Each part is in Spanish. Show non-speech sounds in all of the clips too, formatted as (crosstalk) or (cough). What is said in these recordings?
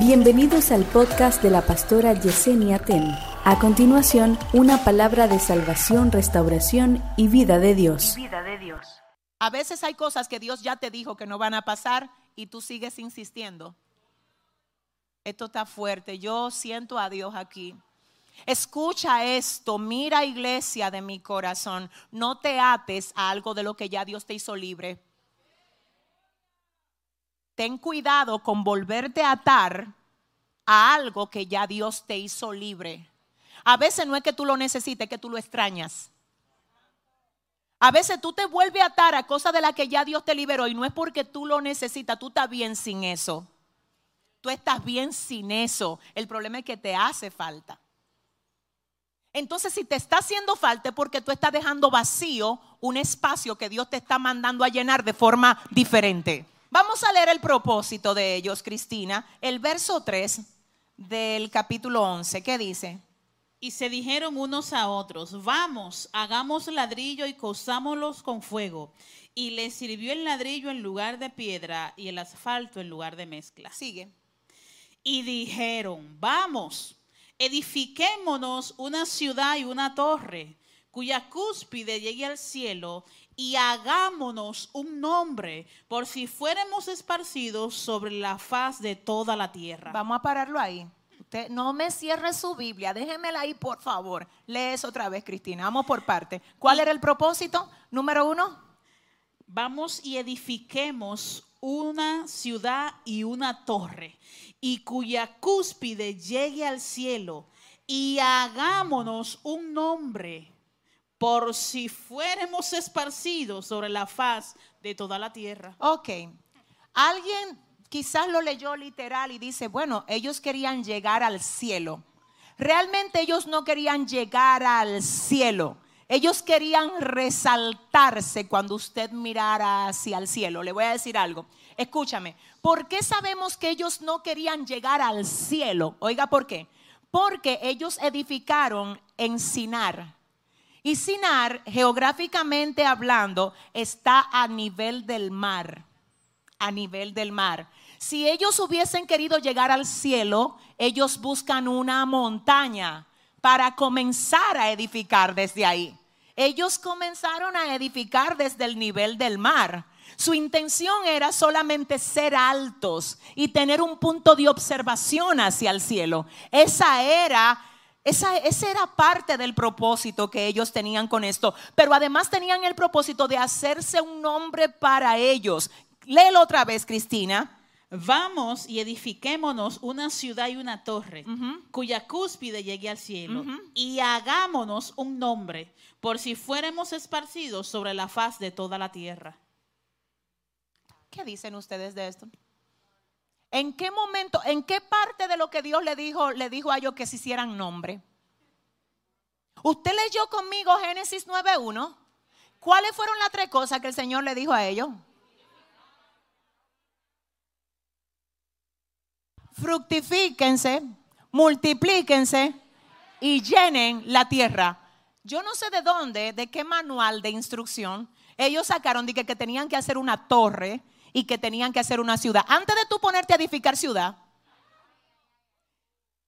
Bienvenidos al podcast de la pastora Yesenia Ten. A continuación, una palabra de salvación, restauración y vida de Dios. vida de Dios. A veces hay cosas que Dios ya te dijo que no van a pasar y tú sigues insistiendo. Esto está fuerte. Yo siento a Dios aquí. Escucha esto, mira iglesia de mi corazón, no te ates a algo de lo que ya Dios te hizo libre. Ten cuidado con volverte a atar a algo que ya Dios te hizo libre. A veces no es que tú lo necesites, es que tú lo extrañas. A veces tú te vuelves a atar a cosas de las que ya Dios te liberó y no es porque tú lo necesitas, tú estás bien sin eso. Tú estás bien sin eso. El problema es que te hace falta. Entonces, si te está haciendo falta es porque tú estás dejando vacío un espacio que Dios te está mandando a llenar de forma diferente. Vamos a leer el propósito de ellos, Cristina. El verso 3 del capítulo 11, ¿qué dice? Y se dijeron unos a otros, vamos, hagamos ladrillo y cosámoslos con fuego. Y les sirvió el ladrillo en lugar de piedra y el asfalto en lugar de mezcla. Sigue. Y dijeron, vamos, edifiquémonos una ciudad y una torre, cuya cúspide llegue al cielo, y hagámonos un nombre, por si fuéramos esparcidos sobre la faz de toda la tierra. Vamos a pararlo ahí. Usted no me cierre su Biblia, déjemela ahí por favor. Lee eso otra vez, Cristina. Vamos por parte. ¿Cuál era el propósito? Número uno. Vamos y edifiquemos una ciudad y una torre, y cuya cúspide llegue al cielo, y hagámonos un nombre, por si fuéramos esparcidos sobre la faz de toda la tierra. Ok. Alguien quizás lo leyó literal y dice, bueno, ellos querían llegar al cielo. Realmente ellos no querían llegar al cielo. Ellos querían resaltarse cuando usted mirara hacia el cielo. Le voy a decir algo. Escúchame, ¿por qué sabemos que ellos no querían llegar al cielo? Oiga, ¿por qué? Porque ellos edificaron en Sinar. Y Sinar, geográficamente hablando, está a nivel del mar. A nivel del mar. Si ellos hubiesen querido llegar al cielo, ellos buscan una montaña para comenzar a edificar desde ahí. Ellos comenzaron a edificar desde el nivel del mar. Su intención era solamente ser altos y tener un punto de observación hacia el cielo. Esa era esa, esa, era parte del propósito que ellos tenían con esto. Pero además tenían el propósito de hacerse un nombre para ellos. Léelo otra vez, Cristina. Vamos y edifiquémonos una ciudad y una torre, cuya cúspide llegue al cielo, y hagámonos un nombre, por si fuéramos esparcidos sobre la faz de toda la tierra. ¿Qué dicen ustedes de esto? ¿En qué momento, en qué parte de lo que Dios le dijo, le dijo a ellos que se hicieran nombre? Usted leyó conmigo Génesis 9.1. ¿Cuáles fueron las tres cosas que el Señor le dijo a ellos? Fructifíquense, multiplíquense y llenen la tierra. Yo no sé de dónde, de qué manual de instrucción ellos sacaron de que, que tenían que hacer una torre y que tenían que hacer una ciudad. Antes de tú ponerte a edificar ciudad,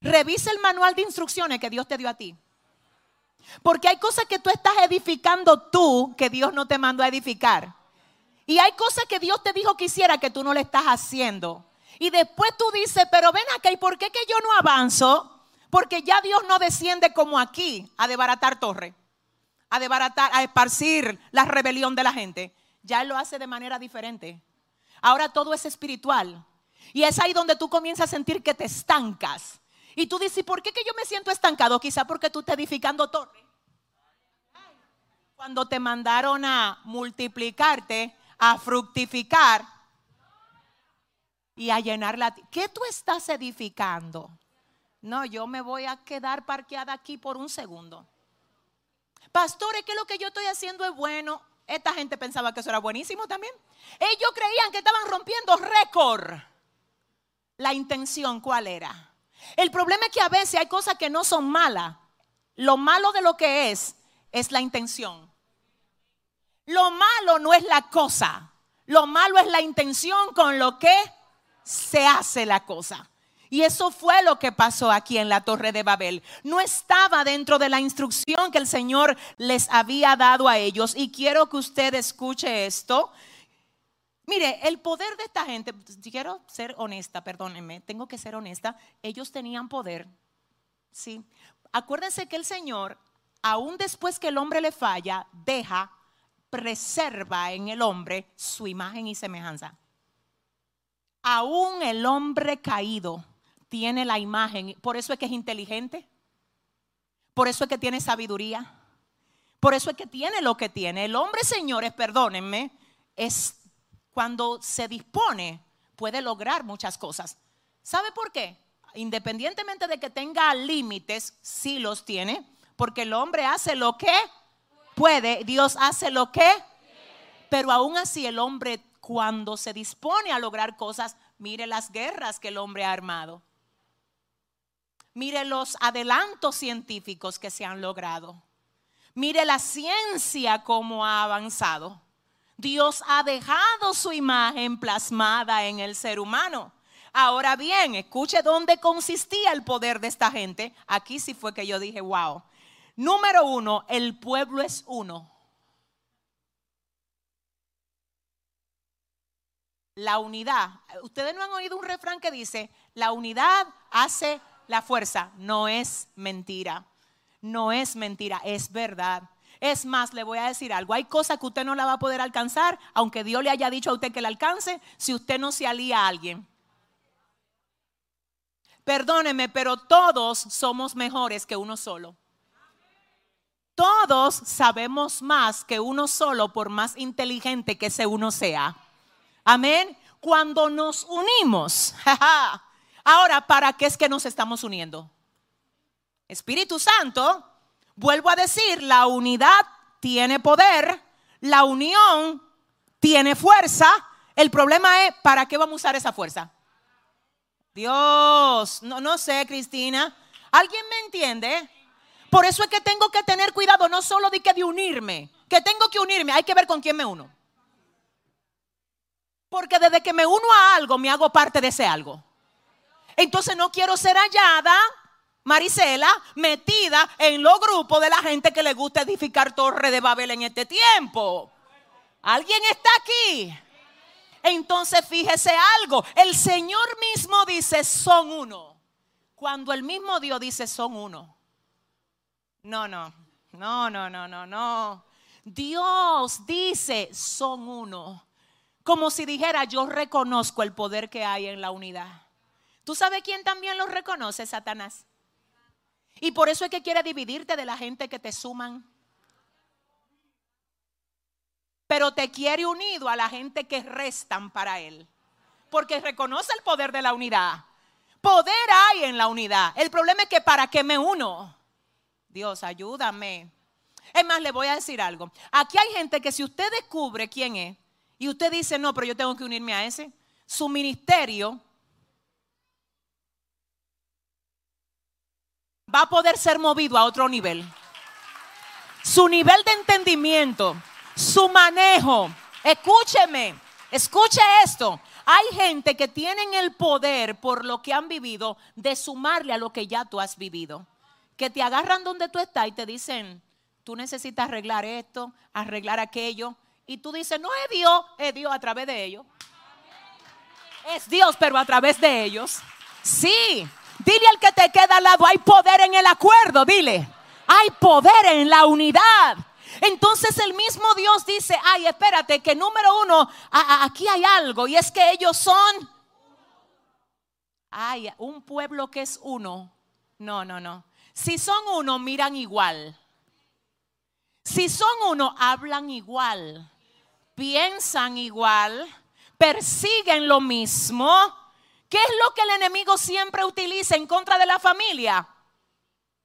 revisa el manual de instrucciones que Dios te dio a ti. Porque hay cosas que tú estás edificando tú que Dios no te mandó a edificar. Y hay cosas que Dios te dijo que hiciera que tú no le estás haciendo. Y después tú dices, pero ven acá, ¿y por qué que yo no avanzo? Porque ya Dios no desciende como aquí a desbaratar torre, a desbaratar, a esparcir la rebelión de la gente. Ya Él lo hace de manera diferente. Ahora todo es espiritual. Y es ahí donde tú comienzas a sentir que te estancas. Y tú dices, ¿por qué que yo me siento estancado? Quizá porque tú estás edificando torre. Cuando te mandaron a multiplicarte, a fructificar y a llenar la... ¿Qué tú estás edificando? No, yo me voy a quedar parqueada aquí por un segundo. Pastores, que lo que yo estoy haciendo es bueno. Esta gente pensaba que eso era buenísimo también. Ellos creían que estaban rompiendo récord. La intención, ¿cuál era? El problema es que a veces hay cosas que no son malas. Lo malo de lo que es, es la intención. Lo malo no es la cosa. Lo malo es la intención con lo que se hace la cosa. Y eso fue lo que pasó aquí en la Torre de Babel. No estaba dentro de la instrucción que el Señor les había dado a ellos. Y quiero que usted escuche esto. Mire, el poder de esta gente, quiero ser honesta, perdónenme, tengo que ser honesta, ellos tenían poder. Sí. Acuérdense que el Señor, aún después que el hombre le falla, deja, preserva en el hombre su imagen y semejanza. Aún el hombre caído tiene la imagen, por eso es que es inteligente, por eso es que tiene sabiduría, por eso es que tiene lo que tiene. El hombre, señores, perdónenme, es cuando se dispone, puede lograr muchas cosas. ¿Sabe por qué? Independientemente de que tenga límites, sí los tiene, porque el hombre hace lo que puede, Dios hace lo que, pero aún así el hombre cuando se dispone a lograr cosas, mire las guerras que el hombre ha armado. Mire los adelantos científicos que se han logrado. Mire la ciencia cómo ha avanzado. Dios ha dejado su imagen plasmada en el ser humano. Ahora bien, escuche dónde consistía el poder de esta gente. Aquí sí fue que yo dije, wow. Número uno, el pueblo es uno. La unidad. Ustedes no han oído un refrán que dice, la unidad hace la fuerza. No es mentira. No es mentira, es verdad. Es más, le voy a decir algo. Hay cosas que usted no la va a poder alcanzar, aunque Dios le haya dicho a usted que la alcance, si usted no se alía a alguien. Perdóneme, pero todos somos mejores que uno solo. Todos sabemos más que uno solo, por más inteligente que ese uno sea. Amén. Cuando nos unimos, (laughs) Ahora, ¿para qué es que nos estamos uniendo? Espíritu Santo, vuelvo a decir, la unidad tiene poder, la unión tiene fuerza. El problema es, ¿para qué vamos a usar esa fuerza? Dios, no, no sé, Cristina. ¿Alguien me entiende? Por eso es que tengo que tener cuidado, no solo de que de unirme, que tengo que unirme, hay que ver con quién me uno. Porque desde que me uno a algo, me hago parte de ese algo. Entonces no quiero ser hallada, Marisela, metida en los grupos de la gente que le gusta edificar torre de Babel en este tiempo. ¿Alguien está aquí? Entonces fíjese algo, el Señor mismo dice son uno. Cuando el mismo Dios dice son uno. No, no, no, no, no, no, no. Dios dice son uno. Como si dijera yo reconozco el poder que hay en la unidad. ¿Tú sabes quién también los reconoce? Satanás. Y por eso es que quiere dividirte de la gente que te suman. Pero te quiere unido a la gente que restan para él. Porque reconoce el poder de la unidad. Poder hay en la unidad. El problema es que para qué me uno. Dios, ayúdame. Es más, le voy a decir algo. Aquí hay gente que si usted descubre quién es y usted dice, no, pero yo tengo que unirme a ese, su ministerio va a poder ser movido a otro nivel. Su nivel de entendimiento, su manejo. Escúcheme, escuche esto. Hay gente que tienen el poder por lo que han vivido de sumarle a lo que ya tú has vivido. Que te agarran donde tú estás y te dicen, tú necesitas arreglar esto, arreglar aquello. Y tú dices, no es Dios, es Dios a través de ellos. Es Dios, pero a través de ellos. Sí, Dile al que te queda al lado, hay poder en el acuerdo, dile. Hay poder en la unidad. Entonces el mismo Dios dice, ay, espérate, que número uno, aquí hay algo, y es que ellos son, ay, un pueblo que es uno. No, no, no. Si son uno, miran igual. Si son uno, hablan igual, piensan igual, persiguen lo mismo ¿Qué es lo que el enemigo siempre utiliza en contra de la familia?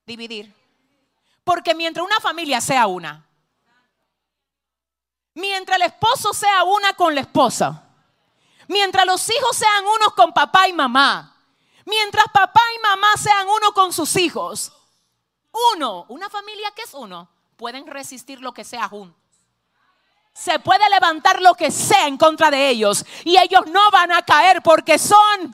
Dividir. Porque mientras una familia sea una, mientras el esposo sea una con la esposa, mientras los hijos sean unos con papá y mamá, mientras papá y mamá sean uno con sus hijos, uno, una familia que es uno, pueden resistir lo que sea juntos se puede levantar lo que sea en contra de ellos y ellos no van a caer porque son...